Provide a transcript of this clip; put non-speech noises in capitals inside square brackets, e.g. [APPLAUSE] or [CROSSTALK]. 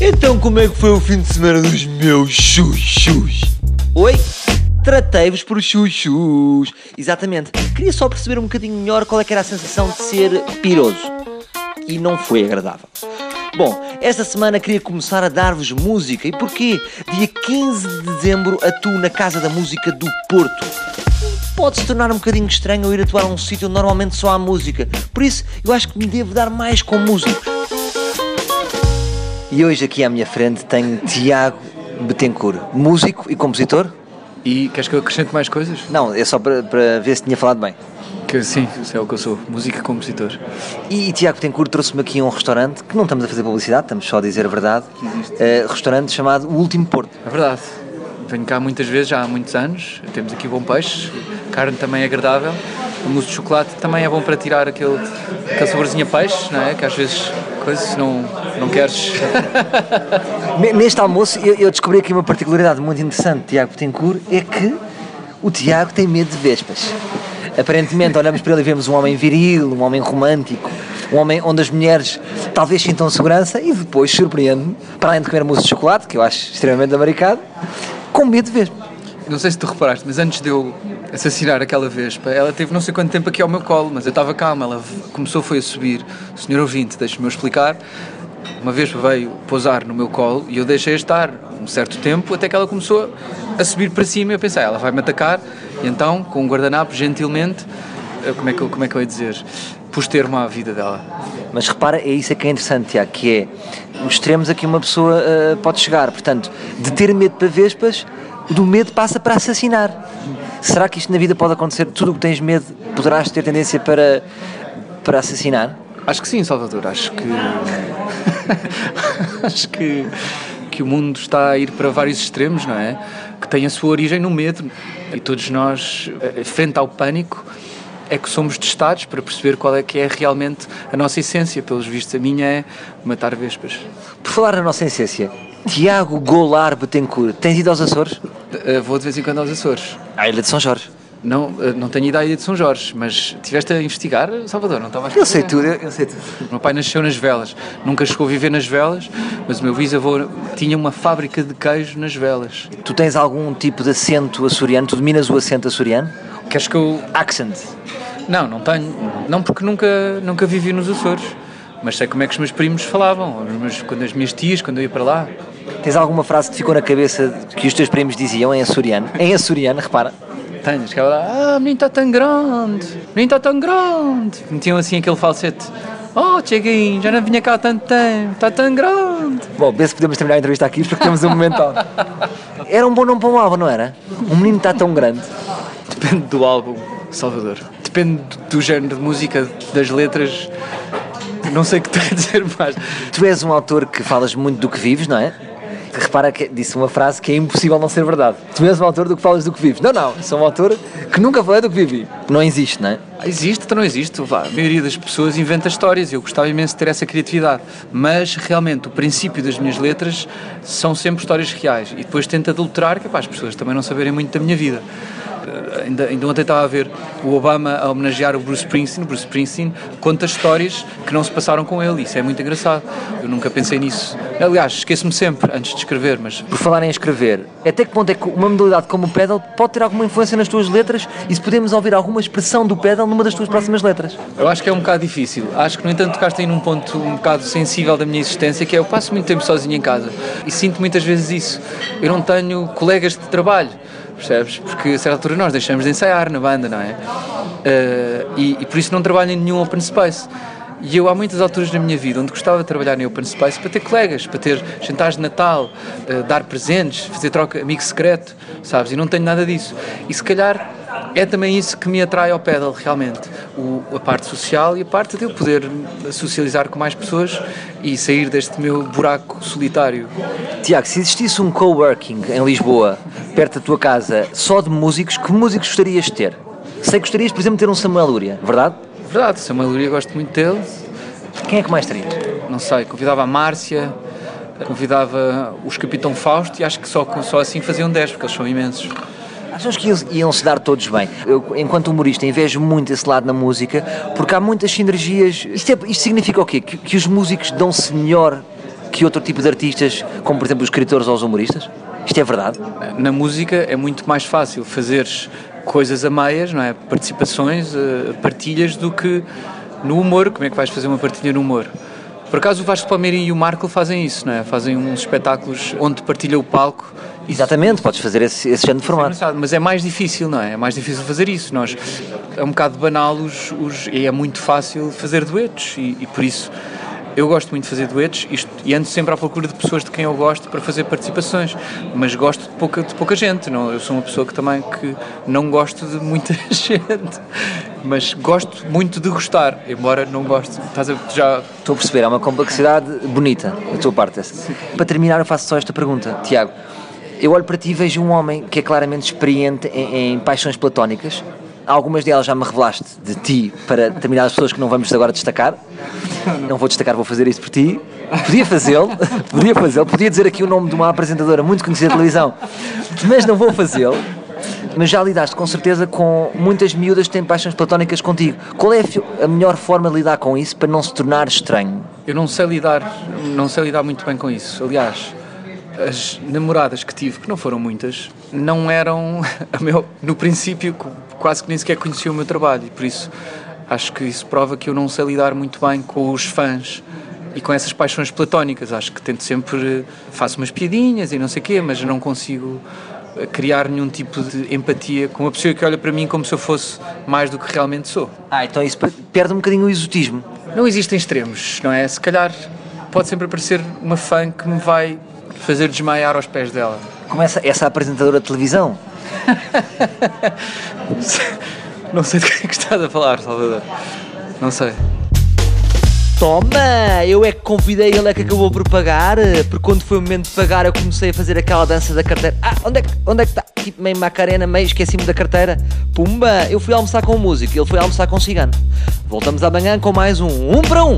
Então como é que foi o fim de semana dos meus chuchus? Oi? Tratei-vos por chuchus. Exatamente. Queria só perceber um bocadinho melhor qual é era a sensação de ser piroso. E não foi agradável. Bom, esta semana queria começar a dar-vos música. E porquê? Dia 15 de dezembro atuo na Casa da Música do Porto. Pode-se tornar um bocadinho estranho eu ir atuar a um sítio onde normalmente só há música. Por isso, eu acho que me devo dar mais com música. E hoje aqui à minha frente tenho Tiago Betancourt, músico e compositor. E queres que eu acrescente mais coisas? Não, é só para, para ver se tinha falado bem. Que sim, isso é o que eu sou, música e compositor. E, e Tiago Betancourt trouxe-me aqui um restaurante que não estamos a fazer publicidade, estamos só a dizer a verdade. Uh, restaurante chamado O Último Porto. É verdade. Venho cá muitas vezes, já há muitos anos. Temos aqui bom peixe, carne também é agradável. O mousse de chocolate também é bom para tirar aquele, aquele saborzinho a peixe, não é? Que às vezes, coisas, não, não queres. [LAUGHS] Neste almoço eu, eu, descobri aqui uma particularidade muito interessante, Tiago Betancourt, é que o Tiago tem medo de vespas. Aparentemente olhamos para ele e vemos um homem viril, um homem romântico, um homem onde as mulheres talvez sintam segurança e depois surpreende-me, para além de comer mousse de chocolate, que eu acho extremamente americano, com medo de vespas. Não sei se tu reparaste, mas antes de eu assassinar aquela vespa, ela teve não sei quanto tempo aqui ao meu colo, mas eu estava calma, ela começou foi a subir. Senhor ouvinte, deixe-me explicar, uma vez veio pousar no meu colo e eu deixei-a estar um certo tempo até que ela começou a subir para cima e eu pensei, ah, ela vai-me atacar. E então, com um guardanapo, gentilmente, eh, como é que, como é que eu ia dizer, pus termo à vida dela. Mas repara, é isso que é interessante, Tiago, que é os extremos a que uma pessoa uh, pode chegar. Portanto, de ter medo para vespas, do medo passa para assassinar. Será que isto na vida pode acontecer? Tudo o que tens medo poderás ter tendência para, para assassinar? Acho que sim, Salvador. Acho que. [LAUGHS] acho que, que o mundo está a ir para vários extremos, não é? Que tem a sua origem no medo. E todos nós, eh, frente ao pânico, é que somos testados para perceber qual é que é realmente a nossa essência. Pelos vistos, a minha é matar vespas. Por falar na nossa essência, Tiago Golar Betancourt, tens ido aos Açores? Uh, vou de vez em quando aos Açores. À Ilha de São Jorge? Não, uh, não tenho ido à Ilha de São Jorge, mas tiveste a investigar, Salvador, não estava a Eu sei tudo, eu, eu sei tudo. O meu pai nasceu nas velas, nunca chegou a viver nas velas, mas o meu bisavô tinha uma fábrica de queijo nas velas. Tu tens algum tipo de acento açoriano? Tu dominas o acento açoriano? Queres que eu... Accent? Não, não tenho. Não porque nunca, nunca vivi nos Açores. Mas sei como é que os meus primos falavam, quando as minhas tias, quando eu ia para lá. Tens alguma frase que te ficou na cabeça que os teus primos diziam em açoriano? Em açoriano, repara. Tenho, chegava lá, ah, menino está tão grande, menino está tão grande. Metiam assim aquele falsete. Oh, Cheguinho, já não vinha cá há tanto tempo, está tão grande. Bom, vê se podemos terminar a entrevista aqui porque temos um momento Era um bom nome para um álbum, não era? Um menino está tão grande. Depende do álbum, Salvador. Depende do género de música, das letras. Não sei o que te [LAUGHS] a dizer mais. Tu és um autor que falas muito do que vives, não é? repara que disse uma frase que é impossível não ser verdade. Tu és um autor do que falas do que vives. Não, não, sou um autor que nunca falei do que vivi. Não existe, não é? Existe, então não existe. Vá, a maioria das pessoas inventa histórias e eu gostava imenso de ter essa criatividade. Mas realmente o princípio das minhas letras são sempre histórias reais e depois tento adulterar que é para as pessoas também não saberem muito da minha vida ainda, ainda ontem estava a ver o Obama a homenagear o Bruce Springsteen. O Bruce Springsteen conta histórias que não se passaram com ele. Isso é muito engraçado. Eu nunca pensei nisso. Aliás, esqueço-me sempre antes de escrever, mas... Por falar em escrever, até que ponto é que uma modalidade como o pedal pode ter alguma influência nas tuas letras e se podemos ouvir alguma expressão do pedal numa das tuas próximas letras? Eu acho que é um bocado difícil. Acho que, no entanto, tocaste aí num ponto um bocado sensível da minha existência, que é eu passo muito tempo sozinho em casa e sinto muitas vezes isso. Eu não tenho colegas de trabalho percebes? Porque a certa altura nós deixamos de ensaiar na banda, não é? Uh, e, e, por isso não trabalho em nenhum open space. E eu há muitas alturas na minha vida onde gostava de trabalhar em open space para ter colegas, para ter jantares de Natal, uh, dar presentes, fazer troca, amigo secreto, sabes? E não tenho nada disso. E se calhar é também isso que me atrai ao pedal, realmente. O, a parte social e a parte de eu poder socializar com mais pessoas e sair deste meu buraco solitário. Tiago, se existisse um coworking em Lisboa, perto da tua casa, só de músicos, que músicos gostarias de ter? Sei que gostarias, por exemplo, de ter um Samuel Lúria, verdade? Verdade, Samuel Lúria gosto muito dele. Quem é que mais terias? Não sei, convidava a Márcia, convidava os Capitão Fausto e acho que só, só assim faziam 10, porque eles são imensos. Achas que iam se dar todos bem? Eu, enquanto humorista, invejo muito esse lado na música, porque há muitas sinergias. Isto, é, isto significa o quê? Que, que os músicos dão-se melhor que outro tipo de artistas, como por exemplo os escritores ou os humoristas? Isto é verdade? Na música é muito mais fácil fazeres coisas a meias, não é? Participações, eh, partilhas, do que no humor. Como é que vais fazer uma partilha no humor? Por acaso o Vasco Palmeirim e o Marco fazem isso, não é? Fazem uns espetáculos onde partilha o palco. Exatamente, podes fazer esse, esse género de formato. É mas é mais difícil, não é? É mais difícil fazer isso. Nós, é um bocado banal os, os, e é muito fácil fazer duetos e, e por isso eu gosto muito de fazer duetos isto, e ando sempre à procura de pessoas de quem eu gosto para fazer participações, mas gosto de pouca, de pouca gente. Não? Eu sou uma pessoa que também que não gosto de muita [LAUGHS] gente, mas gosto muito de gostar, embora não goste. Estás a, já... Estou a perceber, há uma complexidade bonita da tua parte. Para terminar, eu faço só esta pergunta, Tiago. Eu olho para ti e vejo um homem que é claramente experiente em, em paixões platónicas, Algumas delas já me revelaste de ti para determinadas pessoas que não vamos agora destacar. Não vou destacar, vou fazer isso por ti. Podia fazê-lo, podia fazê-lo, podia dizer aqui o nome de uma apresentadora muito conhecida de televisão, mas não vou fazê-lo. Mas já lidaste com certeza com muitas miúdas que têm paixões platónicas contigo. Qual é a melhor forma de lidar com isso para não se tornar estranho? Eu não sei lidar, não sei lidar muito bem com isso. Aliás, as namoradas que tive, que não foram muitas, não eram, [LAUGHS] meu, no princípio, quase que nem sequer conheciam o meu trabalho por isso acho que isso prova que eu não sei lidar muito bem com os fãs e com essas paixões platónicas. Acho que tento sempre, faço umas piadinhas e não sei o quê, mas não consigo eh, criar nenhum tipo de empatia com uma pessoa que olha para mim como se eu fosse mais do que realmente sou. Ah, então isso perde um bocadinho o exotismo. Não existem extremos, não é? Se calhar pode sempre aparecer uma fã que me vai fazer desmaiar aos pés dela. Começa essa apresentadora de televisão. [LAUGHS] Não sei do que é que estás a falar, Salvador. Não sei. Toma! Eu é que convidei ele é que acabou por pagar, porque quando foi o momento de pagar eu comecei a fazer aquela dança da carteira. Ah, onde é que, onde é que está? Tipo meio macarena, meio esqueci-me da carteira. Pumba! Eu fui almoçar com o músico, ele foi almoçar com o cigano. Voltamos amanhã com mais um Um para Um.